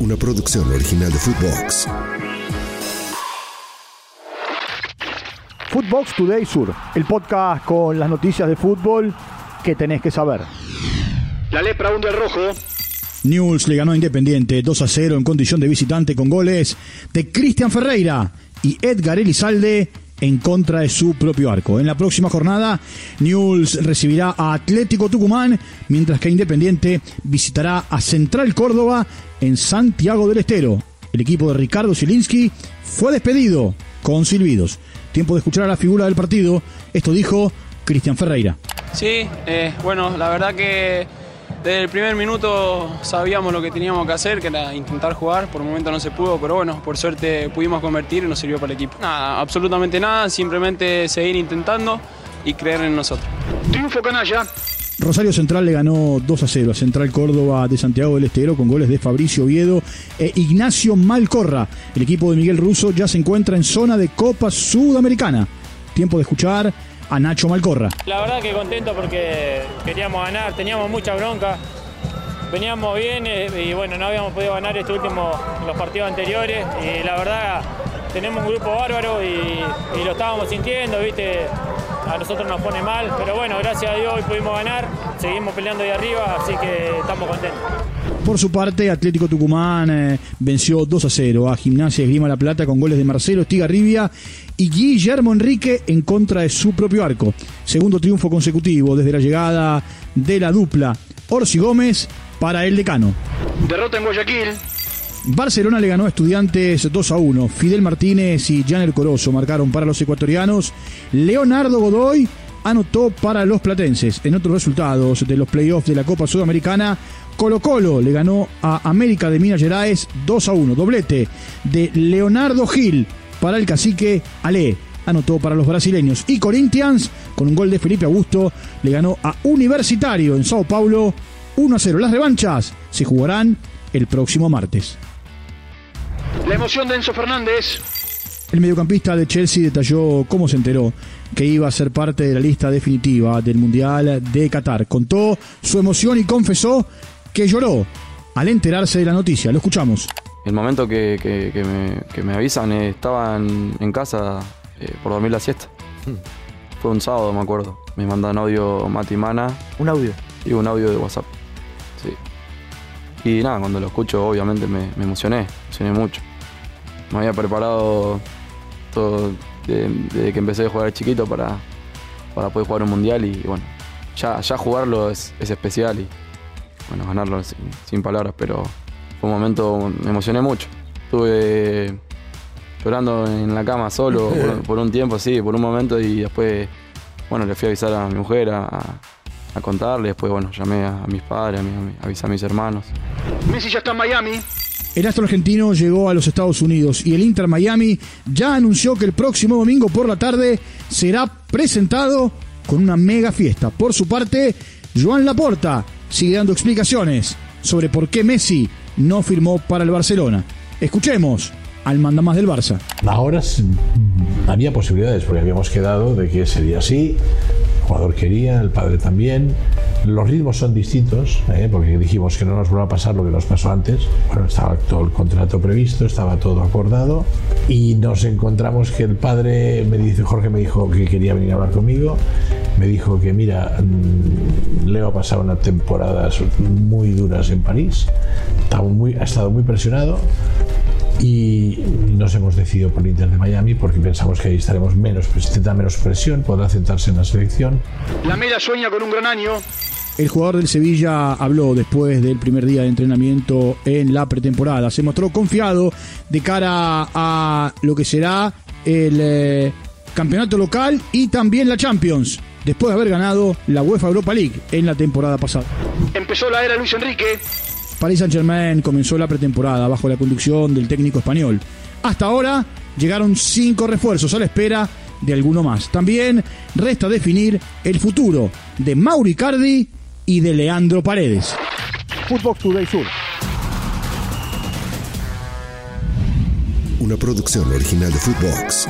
una producción original de Footbox. Footbox Today Sur, el podcast con las noticias de fútbol que tenés que saber. La lepra hunde el rojo. News le ganó a Independiente 2 a 0 en condición de visitante con goles de Cristian Ferreira y Edgar Elizalde en contra de su propio arco. En la próxima jornada, News recibirá a Atlético Tucumán, mientras que Independiente visitará a Central Córdoba en Santiago del Estero. El equipo de Ricardo Zielinski fue despedido con silbidos. Tiempo de escuchar a la figura del partido. Esto dijo Cristian Ferreira. Sí, eh, bueno, la verdad que desde el primer minuto sabíamos lo que teníamos que hacer, que era intentar jugar. Por el momento no se pudo, pero bueno, por suerte pudimos convertir y nos sirvió para el equipo. Nada, absolutamente nada, simplemente seguir intentando y creer en nosotros. Triunfo canalla. Rosario Central le ganó 2 a 0 a Central Córdoba de Santiago del Estero con goles de Fabricio Oviedo e Ignacio Malcorra. El equipo de Miguel Russo ya se encuentra en zona de Copa Sudamericana. Tiempo de escuchar a Nacho Malcorra. La verdad que contento porque queríamos ganar, teníamos mucha bronca, veníamos bien eh, y bueno, no habíamos podido ganar este último, los partidos anteriores y la verdad tenemos un grupo bárbaro y, y lo estábamos sintiendo, viste, a nosotros nos pone mal, pero bueno, gracias a Dios hoy pudimos ganar, seguimos peleando ahí arriba, así que estamos contentos. Por su parte, Atlético Tucumán eh, venció 2 a 0 a Gimnasia Esgrima La Plata con goles de Marcelo Estigarribia y Guillermo Enrique en contra de su propio arco. Segundo triunfo consecutivo desde la llegada de la dupla Orsi Gómez para el decano. Derrota en Guayaquil. Barcelona le ganó a Estudiantes 2 a 1. Fidel Martínez y Janer Corozo marcaron para los ecuatorianos. Leonardo Godoy anotó para los platenses. En otros resultados de los playoffs de la Copa Sudamericana, Colo Colo le ganó a América de Minas Gerais 2 a 1. Doblete de Leonardo Gil para el cacique Ale. Anotó para los brasileños. Y Corinthians, con un gol de Felipe Augusto, le ganó a Universitario en Sao Paulo 1 a 0. Las revanchas se jugarán el próximo martes. La emoción de Enzo Fernández. El mediocampista de Chelsea detalló cómo se enteró que iba a ser parte de la lista definitiva del Mundial de Qatar. Contó su emoción y confesó que lloró al enterarse de la noticia. Lo escuchamos. El momento que, que- que me, que me avisan, eh, estaba en, en casa eh, por dormir la siesta. Fue un sábado, me acuerdo. Me mandan audio Mati Mana Un audio. y un audio de WhatsApp. Sí. Y nada, cuando lo escucho, obviamente me, me emocioné, me emocioné mucho. Me había preparado todo de- desde que empecé a jugar chiquito para, para poder jugar un mundial y bueno, ya, ya jugarlo es, es especial y bueno, ganarlo sin, sin palabras, pero fue un momento, me emocioné mucho. Estuve llorando en la cama solo por, por un tiempo, sí, por un momento y después, bueno, le fui a avisar a mi mujer, a, a contarle, después, bueno, llamé a, a mis padres, a mi- a mi- avisé a mis hermanos. Messi ya está en Miami. El astro argentino llegó a los Estados Unidos y el Inter Miami ya anunció que el próximo domingo por la tarde será presentado con una mega fiesta. Por su parte, Joan Laporta sigue dando explicaciones sobre por qué Messi no firmó para el Barcelona. Escuchemos al mandamás del Barça. Ahora había posibilidades porque habíamos quedado de que sería así. El jugador quería, el padre también. Los ritmos son distintos, ¿eh? porque dijimos que no nos vuelva a pasar lo que nos pasó antes. Bueno, estaba todo el contrato previsto, estaba todo acordado y nos encontramos que el padre me dice, Jorge me dijo que quería venir a hablar conmigo. Me dijo que mira, mm, Leo ha pasado unas temporadas muy duras en París, estaba muy, ha estado muy presionado y nos hemos decidido por el Inter de Miami porque pensamos que ahí estaremos menos, pues, tendrá menos presión, podrá centrarse en la selección. La Mela sueña con un gran año. El jugador del Sevilla habló después del primer día de entrenamiento en la pretemporada. Se mostró confiado de cara a lo que será el eh, campeonato local y también la Champions, después de haber ganado la UEFA Europa League en la temporada pasada. Empezó la era Luis Enrique. Paris Saint-Germain comenzó la pretemporada bajo la conducción del técnico español. Hasta ahora llegaron cinco refuerzos a la espera de alguno más. También resta definir el futuro de Mauri Cardi y de Leandro Paredes. Footbox Today Sur. Una producción original de Footbox.